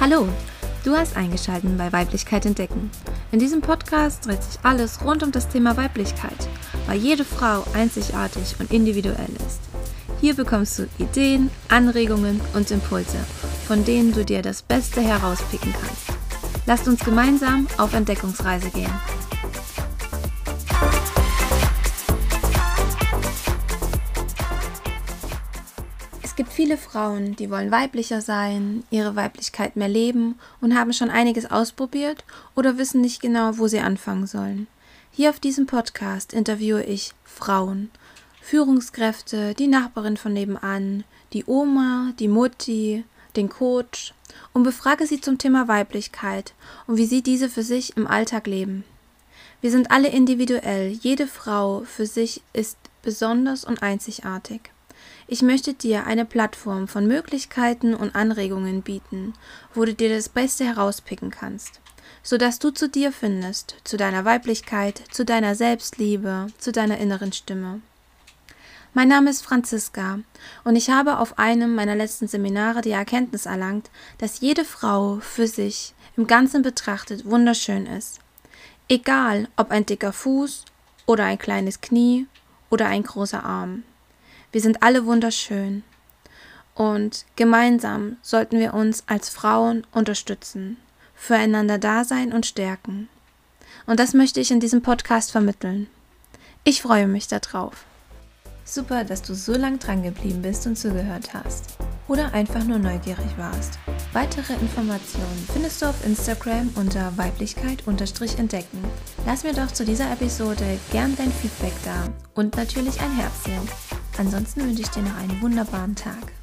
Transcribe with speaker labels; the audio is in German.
Speaker 1: Hallo, du hast eingeschaltet bei Weiblichkeit entdecken. In diesem Podcast dreht sich alles rund um das Thema Weiblichkeit, weil jede Frau einzigartig und individuell ist. Hier bekommst du Ideen, Anregungen und Impulse, von denen du dir das Beste herauspicken kannst. Lasst uns gemeinsam auf Entdeckungsreise gehen. Gibt viele Frauen, die wollen weiblicher sein, ihre Weiblichkeit mehr leben und haben schon einiges ausprobiert oder wissen nicht genau, wo sie anfangen sollen. Hier auf diesem Podcast interviewe ich Frauen, Führungskräfte, die Nachbarin von nebenan, die Oma, die Mutti, den Coach und befrage sie zum Thema Weiblichkeit und wie sie diese für sich im Alltag leben. Wir sind alle individuell, jede Frau für sich ist besonders und einzigartig. Ich möchte dir eine Plattform von Möglichkeiten und Anregungen bieten, wo du dir das Beste herauspicken kannst, sodass du zu dir findest, zu deiner Weiblichkeit, zu deiner Selbstliebe, zu deiner inneren Stimme. Mein Name ist Franziska und ich habe auf einem meiner letzten Seminare die Erkenntnis erlangt, dass jede Frau für sich im Ganzen betrachtet wunderschön ist. Egal ob ein dicker Fuß oder ein kleines Knie oder ein großer Arm. Wir sind alle wunderschön. Und gemeinsam sollten wir uns als Frauen unterstützen, füreinander da sein und stärken. Und das möchte ich in diesem Podcast vermitteln. Ich freue mich darauf. Super, dass du so lang dran geblieben bist und zugehört hast. Oder einfach nur neugierig warst. Weitere Informationen findest du auf Instagram unter Weiblichkeit-entdecken. Lass mir doch zu dieser Episode gern dein Feedback da und natürlich ein Herzchen. Ansonsten wünsche ich dir noch einen wunderbaren Tag.